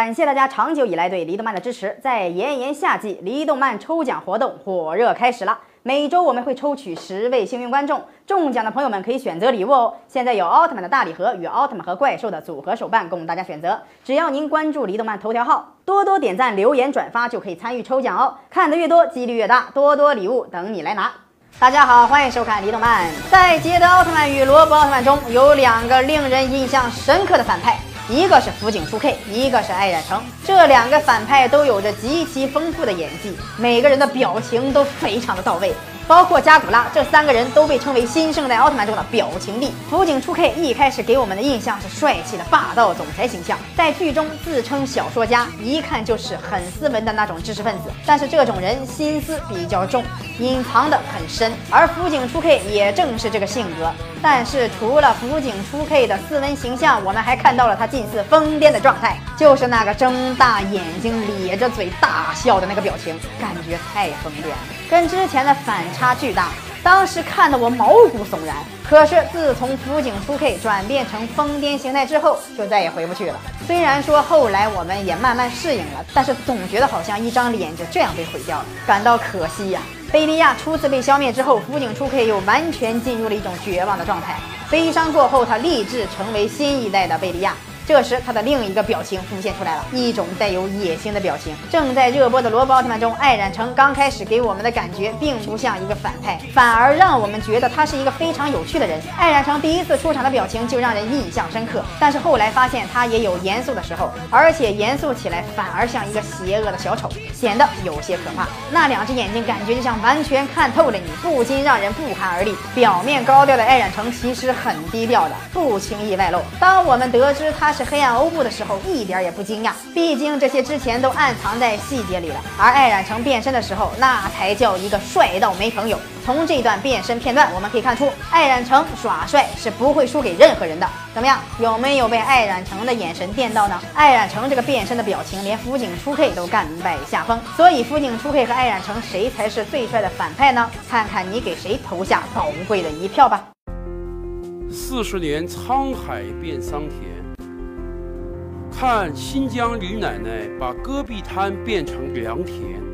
感谢大家长久以来对离动漫的支持。在炎炎夏季，离动漫抽奖活动火热开始了。每周我们会抽取十位幸运观众，中奖的朋友们可以选择礼物哦。现在有奥特曼的大礼盒与奥特曼和怪兽的组合手办供大家选择。只要您关注离动漫头条号，多多点赞、留言、转发，就可以参与抽奖哦。看得越多，几率越大，多多礼物等你来拿。大家好，欢迎收看离动漫。在捷德奥特曼与罗布奥特曼中有两个令人印象深刻的反派。一个是福井初 K，一个是爱染成，这两个反派都有着极其丰富的演技，每个人的表情都非常的到位。包括加古拉，这三个人都被称为新生代奥特曼中的表情帝。福井初 K 一开始给我们的印象是帅气的霸道总裁形象，在剧中自称小说家，一看就是很斯文的那种知识分子。但是这种人心思比较重，隐藏的很深，而福井初 K 也正是这个性格。但是除了辅警初 K 的斯文形象，我们还看到了他近似疯癫的状态，就是那个睁大眼睛咧着嘴大笑的那个表情，感觉太疯癫了，跟之前的反差。巨大，当时看得我毛骨悚然。可是自从辅警初 K 转变成疯癫形态之后，就再也回不去了。虽然说后来我们也慢慢适应了，但是总觉得好像一张脸就这样被毁掉了，感到可惜呀。贝利亚初次被消灭之后，辅警初 K 又完全进入了一种绝望的状态。悲伤过后，他立志成为新一代的贝利亚。这时，他的另一个表情浮现出来了，一种带有野心的表情。正在热播的《罗布奥特曼》中，艾染成刚开始给我们的感觉并不像一个反派，反而让我们觉得他是一个非常有趣的人。艾染成第一次出场的表情就让人印象深刻，但是后来发现他也有严肃的时候，而且严肃起来反而像一个邪恶的小丑，显得有些可怕。那两只眼睛感觉就像完全看透了你，不禁让人不寒而栗。表面高调的艾染成其实很低调的，不轻易外露。当我们得知他是。黑暗欧布的时候一点也不惊讶，毕竟这些之前都暗藏在细节里了。而艾染成变身的时候，那才叫一个帅到没朋友。从这段变身片段，我们可以看出，艾染成耍帅是不会输给任何人的。怎么样，有没有被艾染成的眼神电到呢？艾染成这个变身的表情，连辅警初 K 都甘拜下风。所以，辅警初 K 和艾染成谁才是最帅的反派呢？看看你给谁投下宝贵的一票吧。四十年沧海变桑田。看新疆李奶奶把戈壁滩变成良田。